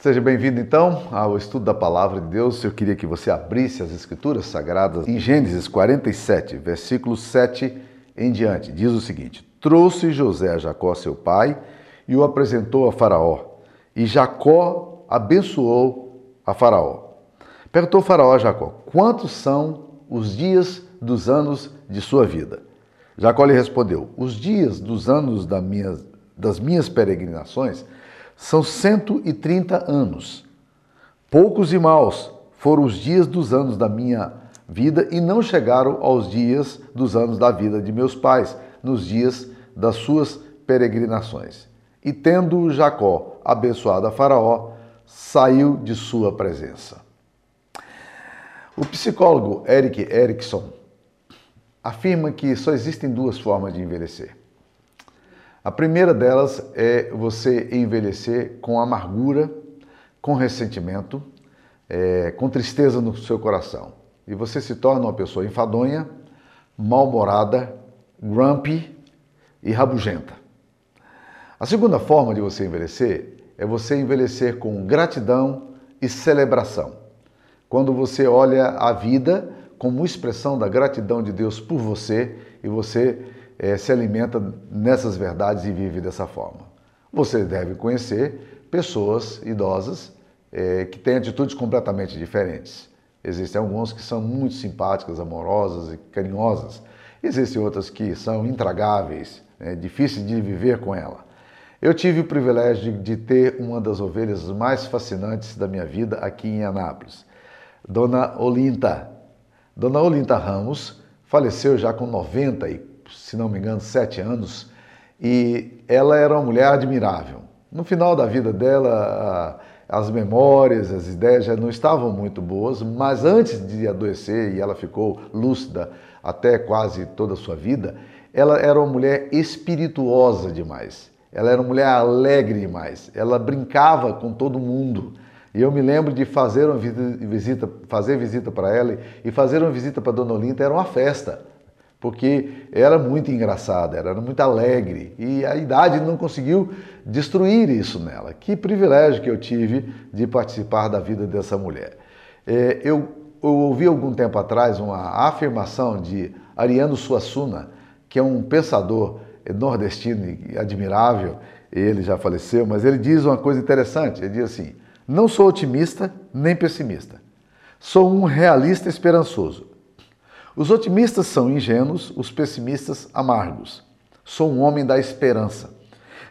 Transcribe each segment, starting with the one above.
Seja bem-vindo então ao estudo da palavra de Deus. Eu queria que você abrisse as escrituras sagradas em Gênesis 47, versículo 7 em diante. Diz o seguinte: Trouxe José a Jacó, seu pai, e o apresentou a Faraó. E Jacó abençoou a Faraó. Perguntou Faraó a Jacó: Quantos são os dias dos anos de sua vida? Jacó lhe respondeu: Os dias dos anos da minha, das minhas peregrinações são 130 anos. Poucos e maus foram os dias dos anos da minha vida e não chegaram aos dias dos anos da vida de meus pais, nos dias das suas peregrinações. E tendo Jacó abençoado a Faraó, saiu de sua presença. O psicólogo Eric Erickson afirma que só existem duas formas de envelhecer. A primeira delas é você envelhecer com amargura, com ressentimento, é, com tristeza no seu coração. E você se torna uma pessoa enfadonha, mal-humorada, grumpy e rabugenta. A segunda forma de você envelhecer é você envelhecer com gratidão e celebração. Quando você olha a vida como expressão da gratidão de Deus por você e você é, se alimenta nessas verdades e vive dessa forma. Você deve conhecer pessoas idosas é, que têm atitudes completamente diferentes. Existem algumas que são muito simpáticas, amorosas e carinhosas. Existem outras que são intragáveis, é difícil de viver com ela. Eu tive o privilégio de, de ter uma das ovelhas mais fascinantes da minha vida aqui em Anápolis, Dona Olinta. Dona Olinta Ramos faleceu já com 90 e se não me engano, sete anos, e ela era uma mulher admirável. No final da vida dela, as memórias, as ideias já não estavam muito boas, mas antes de adoecer, e ela ficou lúcida até quase toda a sua vida, ela era uma mulher espirituosa demais. Ela era uma mulher alegre demais. Ela brincava com todo mundo. E eu me lembro de fazer uma visita, fazer visita para ela e fazer uma visita para Dona Olinda era uma festa porque era muito engraçada, era muito alegre e a idade não conseguiu destruir isso nela. Que privilégio que eu tive de participar da vida dessa mulher. É, eu, eu ouvi algum tempo atrás uma afirmação de Ariano Suassuna, que é um pensador nordestino e admirável, ele já faleceu, mas ele diz uma coisa interessante, ele diz assim, não sou otimista nem pessimista, sou um realista esperançoso. Os otimistas são ingênuos, os pessimistas amargos. Sou um homem da esperança.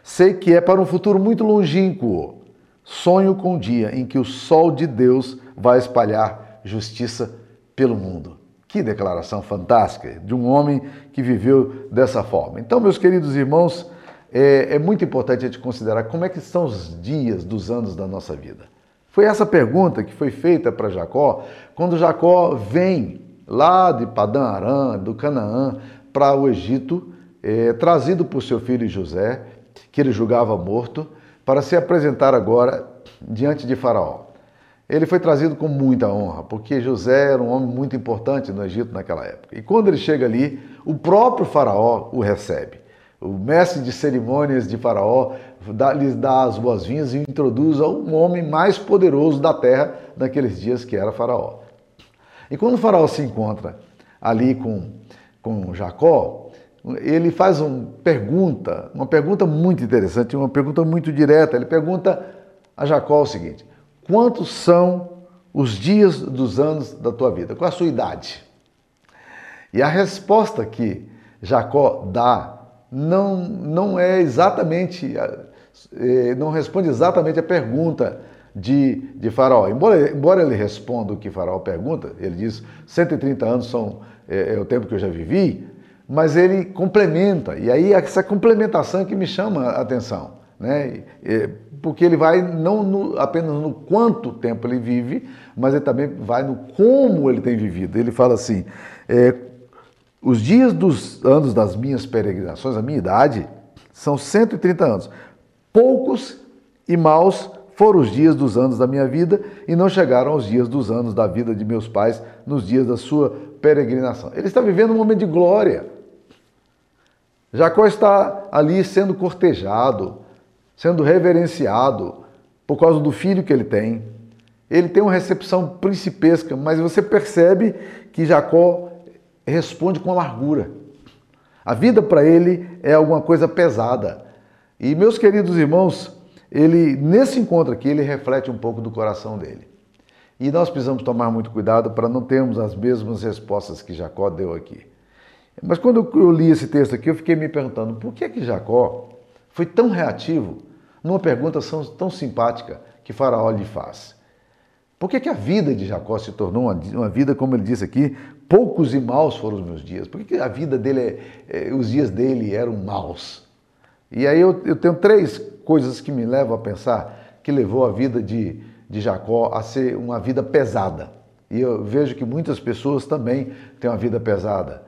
Sei que é para um futuro muito longínquo. Sonho com o dia em que o sol de Deus vai espalhar justiça pelo mundo. Que declaração fantástica de um homem que viveu dessa forma. Então, meus queridos irmãos, é, é muito importante a gente considerar como é que estão os dias dos anos da nossa vida. Foi essa pergunta que foi feita para Jacó quando Jacó vem lá de Padã Arã, do Canaã, para o Egito, é, trazido por seu filho José, que ele julgava morto, para se apresentar agora diante de Faraó. Ele foi trazido com muita honra, porque José era um homem muito importante no Egito naquela época. E quando ele chega ali, o próprio Faraó o recebe. O mestre de cerimônias de Faraó dá, lhes dá as boas-vindas e introduz ao homem mais poderoso da terra naqueles dias, que era Faraó. E quando o faraó se encontra ali com, com Jacó, ele faz uma pergunta, uma pergunta muito interessante, uma pergunta muito direta. Ele pergunta a Jacó o seguinte: quantos são os dias dos anos da tua vida? Qual a sua idade? E a resposta que Jacó dá não, não é exatamente, eh, não responde exatamente a pergunta de, de Faraó. Embora, embora ele responda o que Faraó pergunta, ele diz 130 anos são, é, é o tempo que eu já vivi, mas ele complementa, e aí essa complementação é que me chama a atenção, né? porque ele vai não no, apenas no quanto tempo ele vive, mas ele também vai no como ele tem vivido. Ele fala assim: é, os dias dos anos das minhas peregrinações, a minha idade, são 130 anos. Poucos e maus foram os dias dos anos da minha vida e não chegaram aos dias dos anos da vida de meus pais nos dias da sua peregrinação. Ele está vivendo um momento de glória. Jacó está ali sendo cortejado, sendo reverenciado por causa do filho que ele tem. Ele tem uma recepção principesca, mas você percebe que Jacó responde com amargura. A vida para ele é alguma coisa pesada. E meus queridos irmãos, ele nesse encontro aqui ele reflete um pouco do coração dele. E nós precisamos tomar muito cuidado para não termos as mesmas respostas que Jacó deu aqui. Mas quando eu li esse texto aqui, eu fiquei me perguntando por que que Jacó foi tão reativo numa pergunta tão simpática que Faraó lhe faz. Por que, que a vida de Jacó se tornou uma, uma, vida, como ele disse aqui, poucos e maus foram os meus dias? Por que, que a vida dele, é, é, os dias dele eram maus? E aí eu, eu tenho três coisas que me levam a pensar que levou a vida de, de Jacó a ser uma vida pesada. E eu vejo que muitas pessoas também têm uma vida pesada.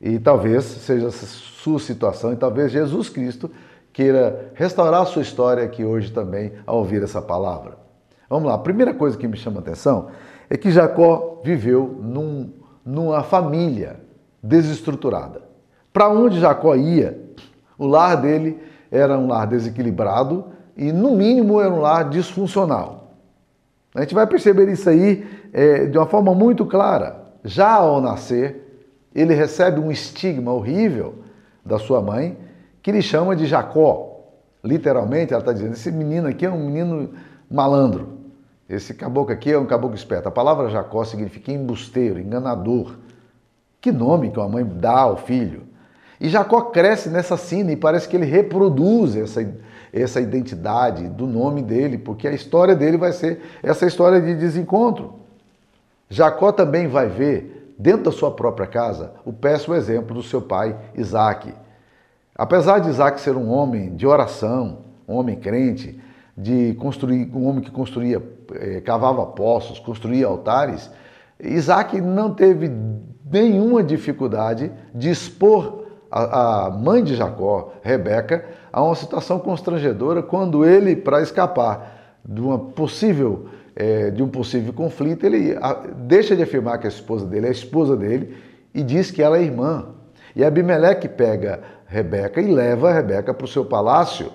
E talvez seja essa sua situação, e talvez Jesus Cristo queira restaurar a sua história aqui hoje também ao ouvir essa palavra. Vamos lá, a primeira coisa que me chama a atenção é que Jacó viveu num, numa família desestruturada. Para onde Jacó ia, o lar dele era um lar desequilibrado e, no mínimo, era um lar disfuncional. A gente vai perceber isso aí é, de uma forma muito clara. Já ao nascer, ele recebe um estigma horrível da sua mãe, que ele chama de Jacó. Literalmente, ela está dizendo: esse menino aqui é um menino malandro. Esse caboclo aqui é um caboclo esperto. A palavra Jacó significa embusteiro, enganador. Que nome que uma mãe dá ao filho? E Jacó cresce nessa cena e parece que ele reproduz essa, essa identidade do nome dele, porque a história dele vai ser essa história de desencontro. Jacó também vai ver, dentro da sua própria casa, o péssimo exemplo do seu pai Isaac. Apesar de Isaac ser um homem de oração, um homem crente, de construir, um homem que construía, eh, cavava poços, construía altares, Isaac não teve nenhuma dificuldade de expor a, a mãe de Jacó, Rebeca, a uma situação constrangedora quando ele, para escapar de uma possível é, de um possível conflito, ele deixa de afirmar que a esposa dele é a esposa dele e diz que ela é irmã. E Abimeleque pega Rebeca e leva a Rebeca para o seu palácio.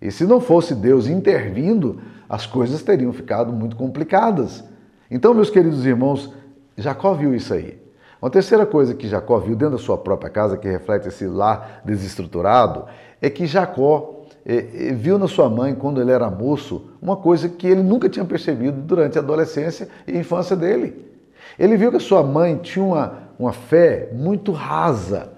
E se não fosse Deus intervindo, as coisas teriam ficado muito complicadas. Então, meus queridos irmãos, Jacó viu isso aí. Uma terceira coisa que Jacó viu dentro da sua própria casa, que reflete esse lar desestruturado, é que Jacó é, viu na sua mãe, quando ele era moço, uma coisa que ele nunca tinha percebido durante a adolescência e infância dele. Ele viu que a sua mãe tinha uma, uma fé muito rasa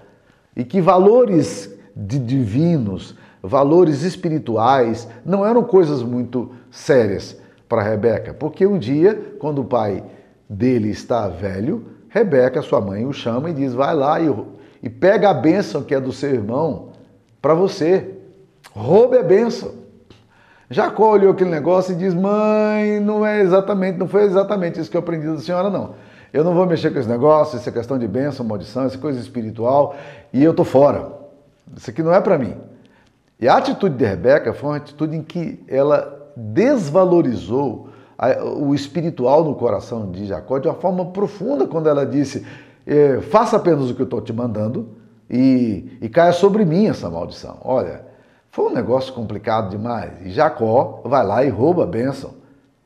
e que valores divinos, valores espirituais, não eram coisas muito sérias para Rebeca, porque um dia, quando o pai dele está velho, Rebeca, sua mãe, o chama e diz: vai lá e, e pega a bênção que é do seu irmão para você. Roube a bênção. Jacó olhou aquele negócio e diz: Mãe, não é exatamente, não foi exatamente isso que eu aprendi da senhora, não. Eu não vou mexer com esse negócio, essa questão de bênção, maldição, essa coisa espiritual, e eu tô fora. Isso aqui não é para mim. E a atitude de Rebeca foi uma atitude em que ela desvalorizou o espiritual no coração de Jacó de uma forma profunda quando ela disse: é, faça apenas o que eu estou te mandando e, e caia sobre mim essa maldição. Olha, foi um negócio complicado demais. E Jacó vai lá e rouba a bênção.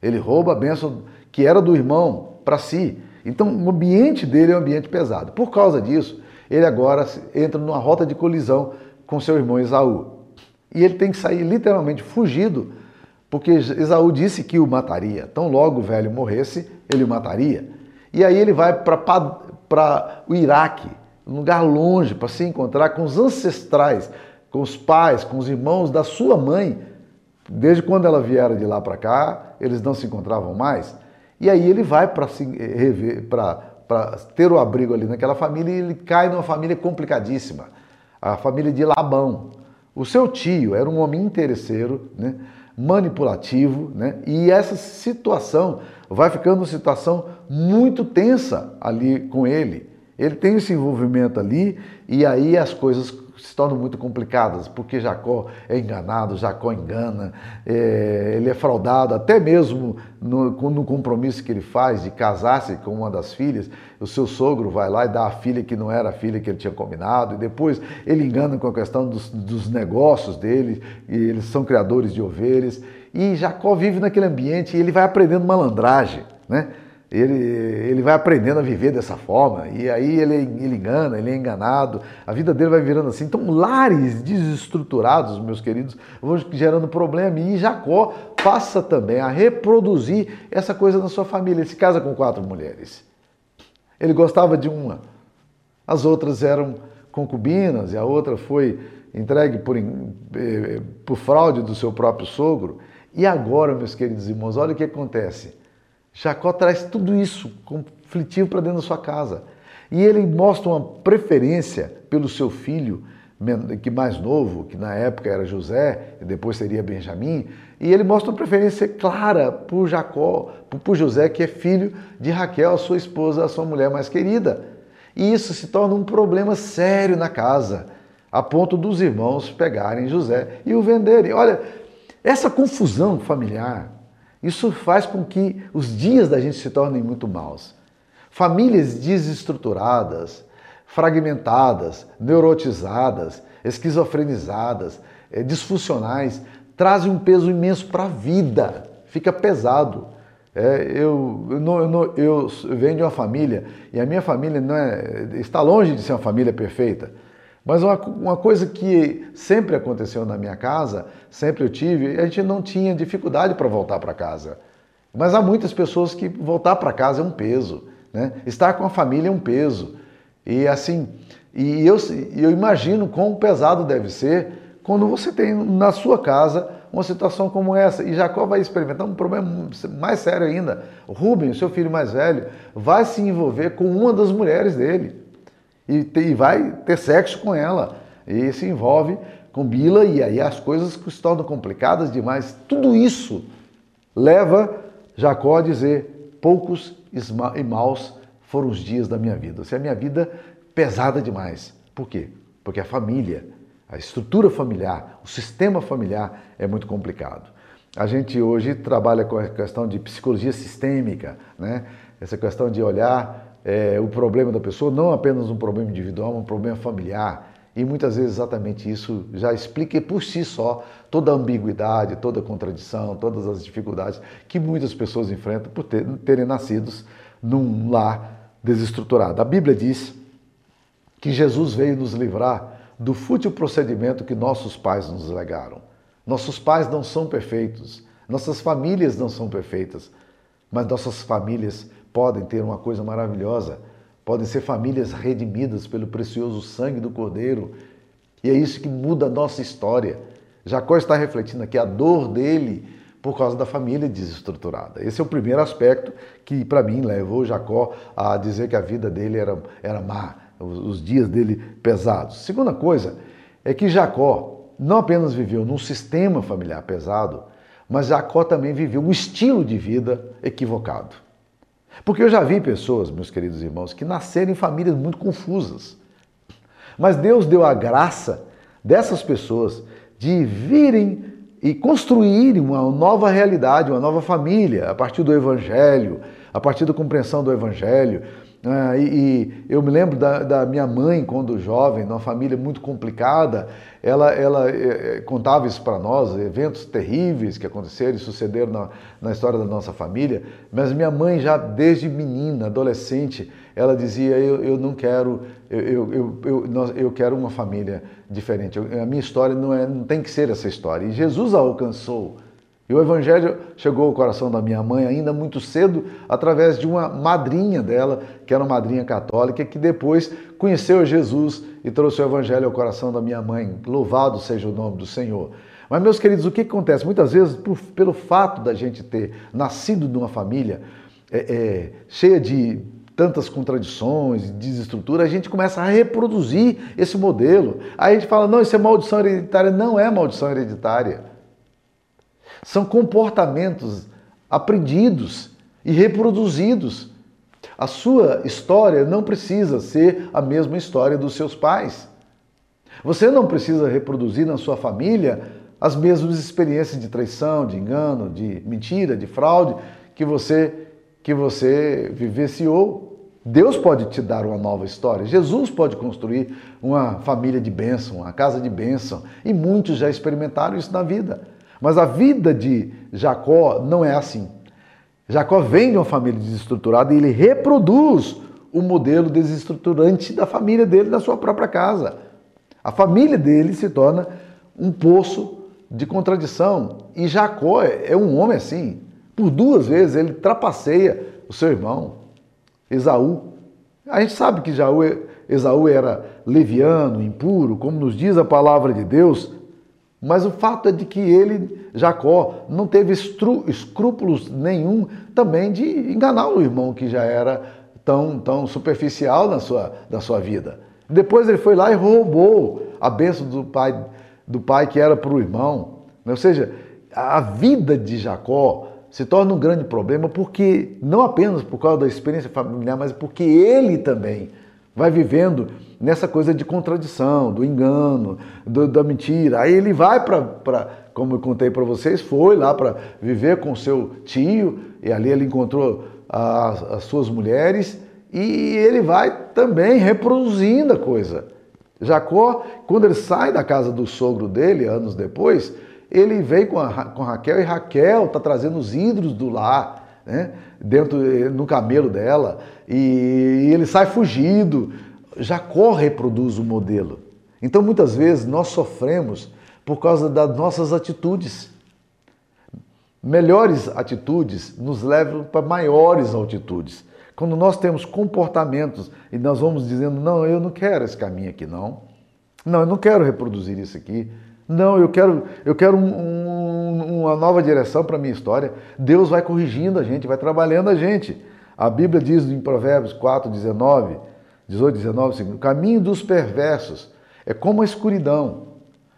Ele rouba a bênção que era do irmão para si. Então o ambiente dele é um ambiente pesado. Por causa disso, ele agora entra numa rota de colisão com seu irmão Esaú. E ele tem que sair literalmente fugido porque Esaú disse que o mataria. Tão logo o velho morresse, ele o mataria. E aí ele vai para o Iraque, um lugar longe, para se encontrar com os ancestrais, com os pais, com os irmãos da sua mãe. Desde quando ela viera de lá para cá, eles não se encontravam mais. E aí ele vai para rever, para ter o abrigo ali naquela família e ele cai numa família complicadíssima, a família de Labão. O seu tio era um homem interesseiro, né? Manipulativo, né? E essa situação vai ficando uma situação muito tensa ali com ele. Ele tem esse envolvimento ali e aí as coisas se tornam muito complicadas, porque Jacó é enganado, Jacó engana, é, ele é fraudado, até mesmo no, no, compromisso que ele faz de casar-se com uma das filhas, o seu sogro vai lá e dá a filha que não era a filha que ele tinha combinado, e depois ele engana com a questão dos, dos negócios dele, e eles são criadores de ovelhas, E Jacó vive naquele ambiente e ele vai aprendendo malandragem, né? Ele, ele vai aprendendo a viver dessa forma, e aí ele, ele engana, ele é enganado, a vida dele vai virando assim. Então, lares desestruturados, meus queridos, vão gerando problema. E Jacó passa também a reproduzir essa coisa na sua família. Ele se casa com quatro mulheres. Ele gostava de uma, as outras eram concubinas, e a outra foi entregue por, eh, por fraude do seu próprio sogro. E agora, meus queridos irmãos, olha o que acontece. Jacó traz tudo isso conflitivo para dentro da sua casa. E ele mostra uma preferência pelo seu filho, que mais novo, que na época era José, e depois seria Benjamim, e ele mostra uma preferência clara por Jacó, por José, que é filho de Raquel, a sua esposa, a sua mulher mais querida. E isso se torna um problema sério na casa, a ponto dos irmãos pegarem José e o venderem. Olha, essa confusão familiar, isso faz com que os dias da gente se tornem muito maus. Famílias desestruturadas, fragmentadas, neurotizadas, esquizofrenizadas, eh, disfuncionais, trazem um peso imenso para a vida, fica pesado. É, eu, eu, eu, eu, venho de uma família e a minha família é, está longe de ser uma família perfeita. Mas uma, uma coisa que sempre aconteceu na minha casa, sempre eu tive, a gente não tinha dificuldade para voltar para casa. Mas há muitas pessoas que voltar para casa é um peso. Né? Estar com a família é um peso. E assim, e eu, eu imagino quão pesado deve ser quando você tem na sua casa uma situação como essa. E Jacó vai experimentar um problema mais sério ainda. Rubem, seu filho mais velho, vai se envolver com uma das mulheres dele e, e vai ter sexo com ela. E se envolve com Bila e aí as coisas se tornam complicadas demais. Tudo isso leva Jacó a dizer: poucos e maus foram os dias da minha vida. Se a minha vida pesada demais. Por quê? Porque a família, a estrutura familiar, o sistema familiar é muito complicado. A gente hoje trabalha com a questão de psicologia sistêmica, né? essa questão de olhar é, o problema da pessoa, não apenas um problema individual, um problema familiar. E muitas vezes exatamente isso já explica por si só toda a ambiguidade, toda a contradição, todas as dificuldades que muitas pessoas enfrentam por ter, terem nascidos num lar desestruturado. A Bíblia diz que Jesus veio nos livrar do fútil procedimento que nossos pais nos legaram. Nossos pais não são perfeitos, nossas famílias não são perfeitas, mas nossas famílias podem ter uma coisa maravilhosa, podem ser famílias redimidas pelo precioso sangue do Cordeiro. E é isso que muda a nossa história. Jacó está refletindo aqui a dor dele por causa da família desestruturada. Esse é o primeiro aspecto que, para mim, levou Jacó a dizer que a vida dele era, era má, os dias dele pesados. Segunda coisa é que Jacó não apenas viveu num sistema familiar pesado, mas Jacó também viveu um estilo de vida equivocado. Porque eu já vi pessoas, meus queridos irmãos, que nasceram em famílias muito confusas. Mas Deus deu a graça dessas pessoas de virem e construírem uma nova realidade, uma nova família, a partir do Evangelho, a partir da compreensão do Evangelho, ah, e, e, eu me lembro da, da, minha mãe, quando jovem, numa família muito complicada, ela, ela é, contava isso para nós, eventos terríveis que aconteceram e sucederam na, na, história da nossa família. Mas minha mãe, já desde menina, adolescente, ela dizia: Eu, eu não quero, eu, eu, eu, eu, quero uma família diferente. a minha história não, é, não tem que ser essa história. E Jesus a alcançou. E o Evangelho chegou ao coração da minha mãe ainda muito cedo, através de uma madrinha dela, que era uma madrinha católica, que depois conheceu Jesus e trouxe o Evangelho ao coração da minha mãe. Louvado seja o nome do Senhor. Mas, meus queridos, o que acontece? Muitas vezes, por, pelo fato da gente ter nascido numa família é, é, cheia de tantas contradições, desestrutura, a gente começa a reproduzir esse modelo. Aí a gente fala, não, isso é maldição hereditária. Não é maldição hereditária. São comportamentos aprendidos e reproduzidos. A sua história não precisa ser a mesma história dos seus pais. Você não precisa reproduzir na sua família as mesmas experiências de traição, de engano, de mentira, de fraude que você que você vivenciou. Deus pode te dar uma nova história. Jesus pode construir uma família de bênção, uma casa de bênção. E muitos já experimentaram isso na vida. Mas a vida de Jacó não é assim. Jacó vem de uma família desestruturada e ele reproduz o modelo desestruturante da família dele na sua própria casa. A família dele se torna um poço de contradição. E Jacó é um homem assim. Por duas vezes ele trapaceia o seu irmão, Esaú. A gente sabe que Esaú era leviano, impuro, como nos diz a palavra de Deus, mas o fato é de que ele, Jacó, não teve escrúpulos nenhum também de enganar o irmão que já era tão, tão superficial na sua, da sua vida. Depois ele foi lá e roubou a bênção do pai, do pai que era para o irmão. Ou seja, a vida de Jacó se torna um grande problema porque, não apenas por causa da experiência familiar, mas porque ele também vai vivendo nessa coisa de contradição, do engano, do, da mentira. Aí ele vai para, como eu contei para vocês, foi lá para viver com seu tio, e ali ele encontrou as, as suas mulheres, e ele vai também reproduzindo a coisa. Jacó, quando ele sai da casa do sogro dele, anos depois, ele vem com, a, com Raquel e Raquel está trazendo os ídolos do lar, né? Dentro no camelo dela, e ele sai fugido. Jacó reproduz o modelo. Então, muitas vezes, nós sofremos por causa das nossas atitudes. Melhores atitudes nos levam para maiores altitudes. Quando nós temos comportamentos e nós vamos dizendo, não, eu não quero esse caminho aqui, não. Não, eu não quero reproduzir isso aqui. Não, eu quero, eu quero um, um, uma nova direção para a minha história. Deus vai corrigindo a gente, vai trabalhando a gente. A Bíblia diz em Provérbios 4, 19, 18, 19, o caminho dos perversos é como a escuridão.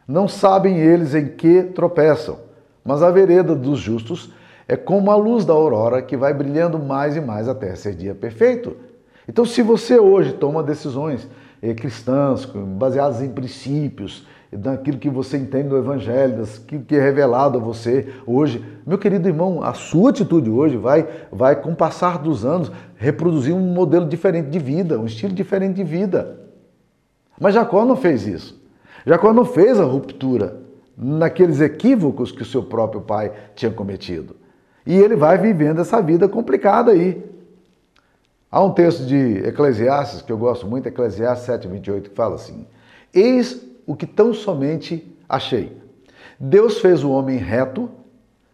Não sabem eles em que tropeçam, mas a vereda dos justos é como a luz da aurora que vai brilhando mais e mais até ser dia perfeito. Então, se você hoje toma decisões eh, cristãs, baseadas em princípios, daquilo que você entende do Evangelho, daquilo que é revelado a você hoje. Meu querido irmão, a sua atitude hoje vai, vai com o passar dos anos, reproduzir um modelo diferente de vida, um estilo diferente de vida. Mas Jacó não fez isso. Jacó não fez a ruptura naqueles equívocos que o seu próprio pai tinha cometido. E ele vai vivendo essa vida complicada aí. Há um texto de Eclesiastes, que eu gosto muito, Eclesiastes 7, 28, que fala assim: Eis o que tão somente achei. Deus fez o homem reto,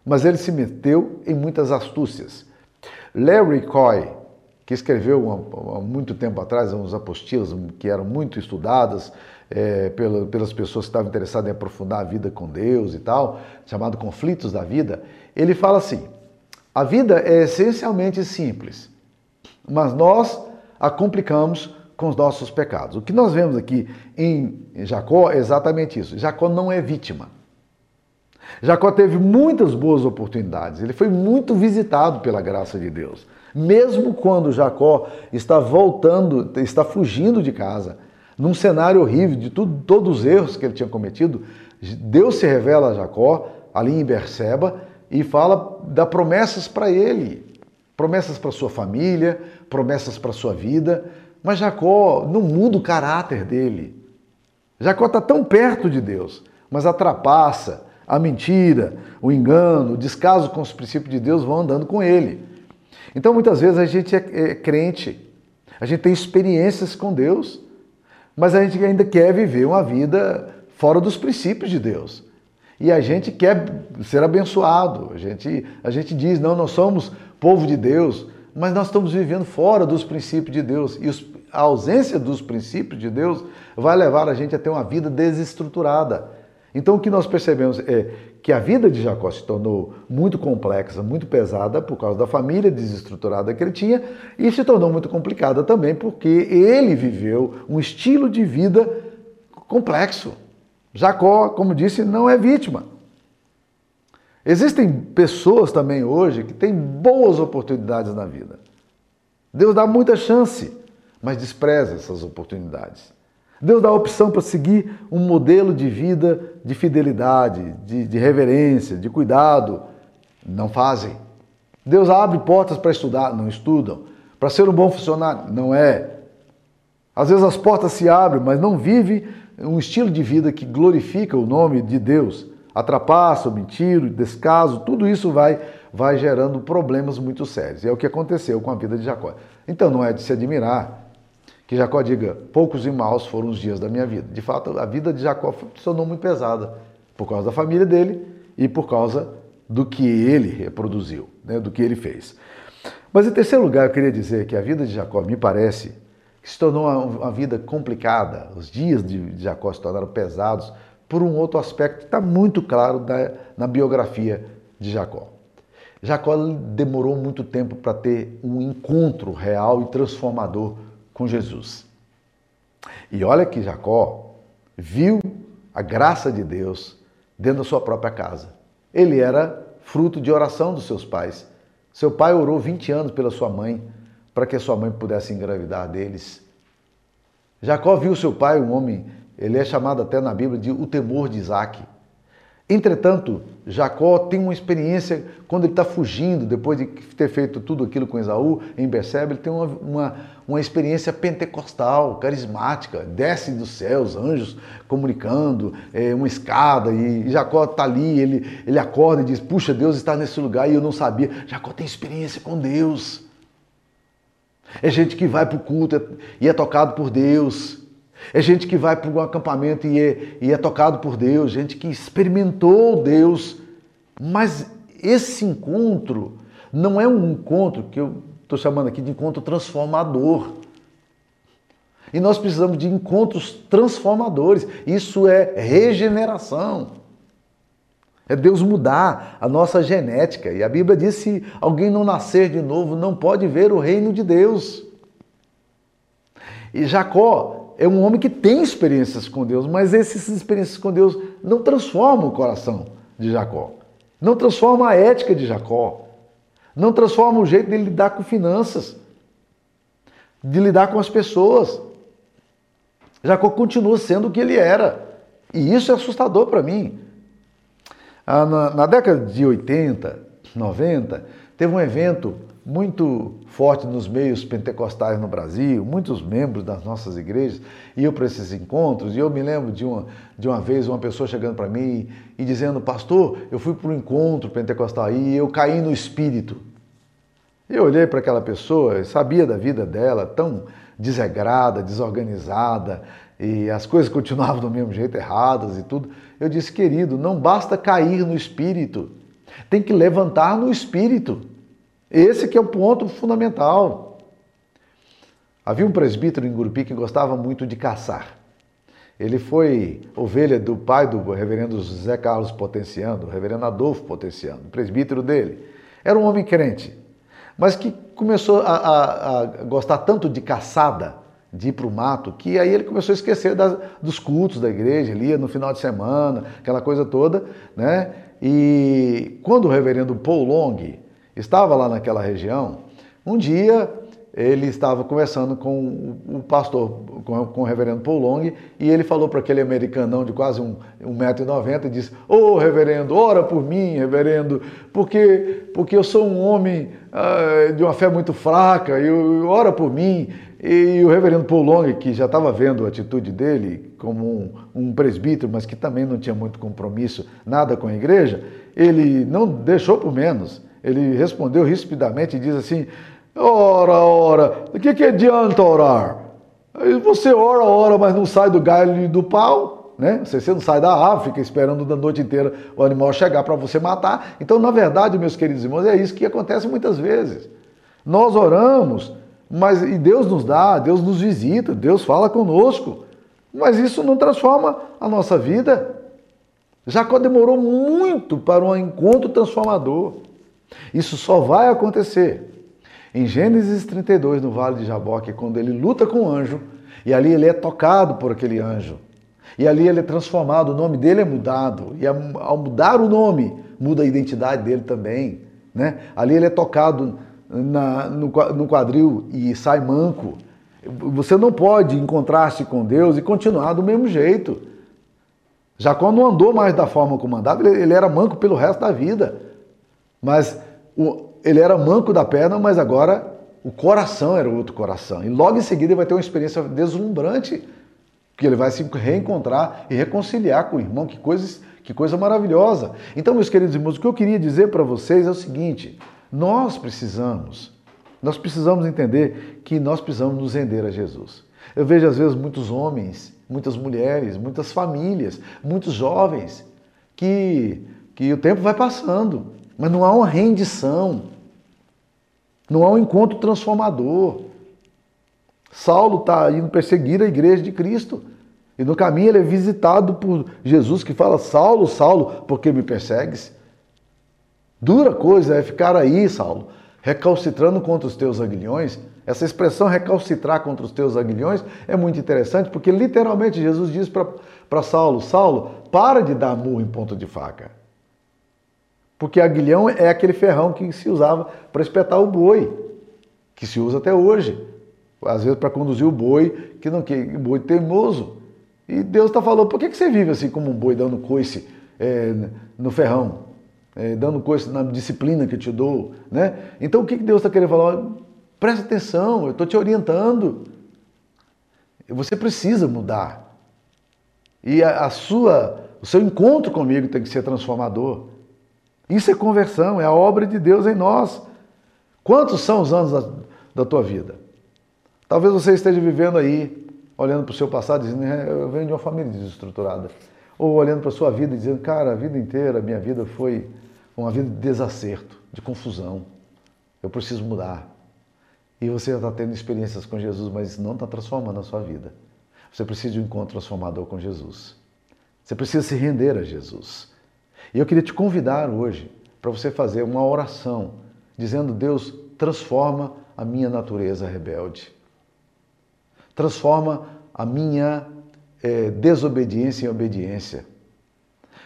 mas ele se meteu em muitas astúcias. Larry Coy, que escreveu há muito tempo atrás uns apostilas que eram muito estudadas é, pelas pessoas que estavam interessadas em aprofundar a vida com Deus e tal, chamado Conflitos da Vida, ele fala assim: a vida é essencialmente simples, mas nós a complicamos com os nossos pecados. O que nós vemos aqui em Jacó é exatamente isso. Jacó não é vítima. Jacó teve muitas boas oportunidades, ele foi muito visitado pela graça de Deus. Mesmo quando Jacó está voltando, está fugindo de casa, num cenário horrível de tudo, todos os erros que ele tinha cometido, Deus se revela a Jacó ali em Berseba e fala dá promessas para ele, promessas para sua família, promessas para sua vida. Mas Jacó não muda o caráter dele. Jacó está tão perto de Deus, mas a trapaça, a mentira, o engano, o descaso com os princípios de Deus vão andando com ele. Então muitas vezes a gente é, é crente, a gente tem experiências com Deus, mas a gente ainda quer viver uma vida fora dos princípios de Deus. E a gente quer ser abençoado. A gente, a gente diz, não, nós somos povo de Deus, mas nós estamos vivendo fora dos princípios de Deus. E os, a ausência dos princípios de Deus vai levar a gente a ter uma vida desestruturada. Então o que nós percebemos é que a vida de Jacó se tornou muito complexa, muito pesada por causa da família desestruturada que ele tinha e se tornou muito complicada também porque ele viveu um estilo de vida complexo. Jacó, como disse, não é vítima. Existem pessoas também hoje que têm boas oportunidades na vida. Deus dá muita chance, mas despreza essas oportunidades. Deus dá a opção para seguir um modelo de vida de fidelidade, de, de reverência, de cuidado. Não fazem. Deus abre portas para estudar, não estudam. Para ser um bom funcionário, não é. Às vezes as portas se abrem, mas não vive um estilo de vida que glorifica o nome de Deus a trapaça, o mentiro, o descaso, tudo isso vai, vai gerando problemas muito sérios. E é o que aconteceu com a vida de Jacó. Então não é de se admirar que Jacó diga: poucos e maus foram os dias da minha vida. De fato, a vida de Jacó se tornou muito pesada por causa da família dele e por causa do que ele reproduziu, né, do que ele fez. Mas em terceiro lugar, eu queria dizer que a vida de Jacó me parece que se tornou uma, vida complicada. Os dias de Jacó se tornaram pesados por um outro aspecto que está muito claro na, na biografia de Jacó. Jacó demorou muito tempo para ter um encontro real e transformador com Jesus. E olha que Jacó viu a graça de Deus dentro da sua própria casa. Ele era fruto de oração dos seus pais. Seu pai orou 20 anos pela sua mãe para que sua mãe pudesse engravidar deles. Jacó viu seu pai, um homem, ele é chamado até na Bíblia de o temor de Isaac. Entretanto, Jacó tem uma experiência quando ele está fugindo, depois de ter feito tudo aquilo com Esaú, em Berseba, ele tem uma, uma, uma, experiência pentecostal, carismática, desce dos céus, anjos comunicando, é, uma escada, e Jacó está ali, ele, ele acorda e diz, puxa, Deus está nesse lugar e eu não sabia. Jacó tem experiência com Deus. É gente que vai para o culto e é tocado por Deus. É gente que vai para um acampamento e é, e é tocado por Deus, gente que experimentou Deus. Mas esse encontro não é um encontro que eu estou chamando aqui de encontro transformador. E nós precisamos de encontros transformadores. Isso é regeneração. É Deus mudar a nossa genética. E a Bíblia diz: se alguém não nascer de novo, não pode ver o reino de Deus. E Jacó é um homem que tem experiências com Deus, mas essas experiências com Deus não transformam o coração de Jacó, não transformam a ética de Jacó, não transformam o jeito de lidar com finanças, de lidar com as pessoas. Jacó continua sendo o que ele era. E isso é assustador para mim. Ah, na década de 80, 90, teve um evento muito forte nos meios pentecostais no Brasil, muitos membros das nossas igrejas iam para esses encontros, e eu me lembro de uma, de uma vez uma pessoa chegando para mim e dizendo, pastor, eu fui para um encontro pentecostal e eu caí no espírito. Eu olhei para aquela pessoa, sabia da vida dela, tão desregrada, desorganizada, e as coisas continuavam do mesmo jeito, erradas e tudo. Eu disse, querido, não basta cair no espírito, tem que levantar no espírito. Esse que é o ponto fundamental. Havia um presbítero em Gurupi que gostava muito de caçar. Ele foi ovelha do pai do reverendo José Carlos Potenciano, o reverendo Adolfo Potenciano, presbítero dele. Era um homem crente, mas que começou a, a, a gostar tanto de caçada, de ir para o mato, que aí ele começou a esquecer das, dos cultos da igreja, ele ia no final de semana, aquela coisa toda, né? E quando o reverendo Paul Long estava lá naquela região, um dia ele estava conversando com o pastor, com, o reverendo Paul Long, e ele falou para aquele americanão de quase 1,90m um, e disse: Ô oh, reverendo, ora por mim, reverendo, porque, porque eu sou um homem uh, de uma fé muito fraca, e ora por mim. E o reverendo Paul Long, que já estava vendo a atitude dele como um, um, presbítero, mas que também não tinha muito compromisso, nada com a igreja, ele não deixou por menos. Ele respondeu rispidamente e diz assim: Ora, ora, o que, que adianta orar? Você ora, ora, mas não sai do galho e do pau, né? Você não sai da árvore, fica esperando da noite inteira o animal chegar para você matar. Então, na verdade, meus queridos irmãos, é isso que acontece muitas vezes. Nós oramos mas e Deus nos dá, Deus nos visita, Deus fala conosco. Mas isso não transforma a nossa vida. Jacó demorou muito para um encontro transformador. Isso só vai acontecer em Gênesis 32, no Vale de Jaboque, quando ele luta com o anjo, e ali ele é tocado por aquele anjo. E ali ele é transformado, o nome dele é mudado. E ao mudar o nome, muda a identidade dele também. Né? Ali ele é tocado na, no, no quadril e sai manco. Você não pode encontrar-se com Deus e continuar do mesmo jeito. Jacó não andou mais da forma como andava, ele era manco pelo resto da vida. Mas o, ele era manco da perna, mas agora o coração era outro coração. E logo em seguida ele vai ter uma experiência deslumbrante, que ele vai se reencontrar e reconciliar com o irmão. Que coisas Que coisa maravilhosa. Então, meus queridos irmãos, o que eu queria dizer para vocês é o seguinte: nós precisamos, nós precisamos entender que nós precisamos nos render a Jesus. Eu vejo às vezes muitos homens, muitas mulheres, muitas famílias, muitos jovens que, que o tempo vai passando, mas não há uma rendição, não há um encontro transformador. Saulo está indo perseguir a igreja de Cristo. E no caminho ele é visitado por Jesus que fala: Saulo, Saulo, por que me persegues? Dura coisa é ficar aí, Saulo, recalcitrando contra os teus aguilhões. Essa expressão recalcitrar contra os teus aguilhões é muito interessante porque literalmente Jesus diz para Saulo: Saulo, para de dar murro em ponto de faca. Porque aguilhão é aquele ferrão que se usava para espetar o boi, que se usa até hoje. Às vezes para conduzir o boi, que não que boi teimoso. E Deus está falando, por que, que você vive assim como um boi dando coice é, no ferrão? É, dando coice na disciplina que eu te dou, né? Então o que, que Deus está querendo falar? Presta atenção, eu estou te orientando. Você precisa mudar. E a, a sua, o seu encontro comigo tem que ser transformador. Isso é conversão, é a obra de Deus em nós. Quantos são os anos da, da tua vida? Talvez você esteja vivendo aí, olhando para o seu passado, dizendo, é, eu venho de uma família desestruturada. Ou olhando para a sua vida e dizendo, cara, a vida inteira, minha vida foi uma vida de desacerto, de confusão. Eu preciso mudar. E você está tendo experiências com Jesus, mas não está transformando a sua vida. Você precisa de um encontro transformador com Jesus. Você precisa se render a Jesus. E eu queria te convidar hoje para você fazer uma oração, dizendo: Deus, transforma a minha natureza rebelde transforma a minha é, desobediência em obediência.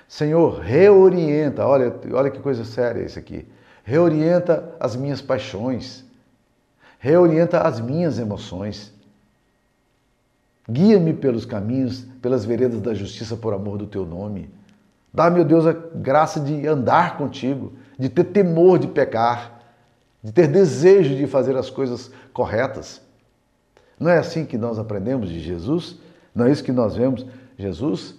Senhor, reorienta, olha, olha que coisa séria isso aqui. Reorienta as minhas paixões, reorienta as minhas emoções. Guia-me pelos caminhos, pelas veredas da justiça por amor do teu nome. Dá, meu Deus, a graça de andar contigo, de ter temor de pecar, de ter desejo de fazer as coisas corretas. Não é assim que nós aprendemos de Jesus? Não é isso que nós vemos Jesus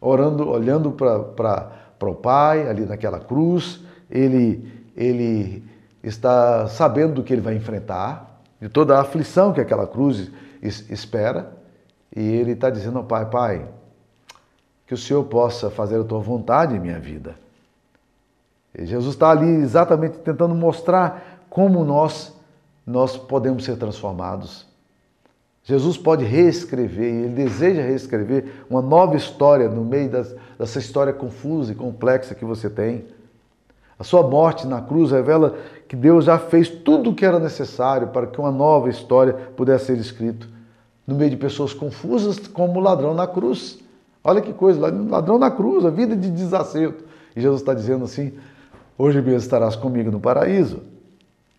orando, olhando para o Pai ali naquela cruz, ele, ele está sabendo do que ele vai enfrentar, de toda a aflição que aquela cruz espera, e ele está dizendo ao Pai: Pai, que o Senhor possa fazer a tua vontade em minha vida. E Jesus está ali exatamente tentando mostrar como nós, nós podemos ser transformados. Jesus pode reescrever, ele deseja reescrever uma nova história no meio das, dessa história confusa e complexa que você tem. A sua morte na cruz revela que Deus já fez tudo o que era necessário para que uma nova história pudesse ser escrita. No meio de pessoas confusas, como o ladrão na cruz. Olha que coisa, ladrão na cruz, a vida de desacerto. E Jesus está dizendo assim: hoje mesmo estarás comigo no paraíso.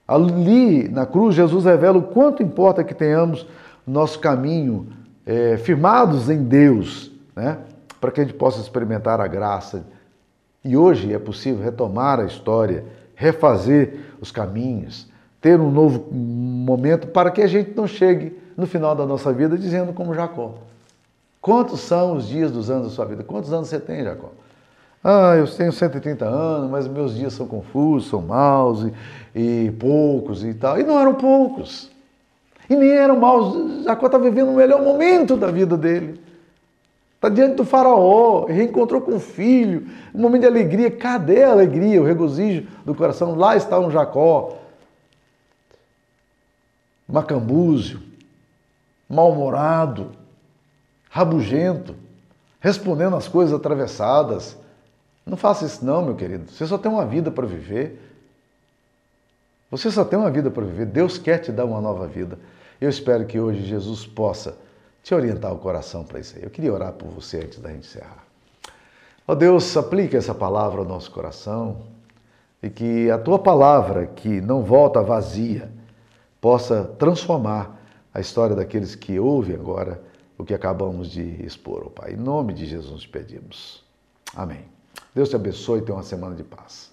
Ali na cruz, Jesus revela o quanto importa que tenhamos nosso caminho é, firmados em Deus, né? para que a gente possa experimentar a graça. E hoje é possível retomar a história, refazer os caminhos, ter um novo momento para que a gente não chegue no final da nossa vida dizendo como Jacó. Quantos são os dias dos anos da sua vida? Quantos anos você tem, Jacó? Ah, eu tenho 130 anos, mas meus dias são confusos, são maus e, e poucos e tal. E não eram poucos. E nem eram maus. Jacó está vivendo o melhor momento da vida dele. Está diante do faraó, reencontrou com o filho, um momento de alegria. Cadê a alegria, o regozijo do coração? Lá está um Jacó, macambúzio, mal-humorado, rabugento, respondendo as coisas atravessadas. Não faça isso não, meu querido. Você só tem uma vida para viver. Você só tem uma vida para viver. Deus quer te dar uma nova vida. Eu espero que hoje Jesus possa te orientar o coração para isso aí. Eu queria orar por você antes da gente encerrar. Ó oh Deus, aplique essa palavra ao nosso coração e que a tua palavra, que não volta vazia, possa transformar a história daqueles que ouvem agora o que acabamos de expor, oh Pai. Em nome de Jesus pedimos. Amém. Deus te abençoe e tenha uma semana de paz.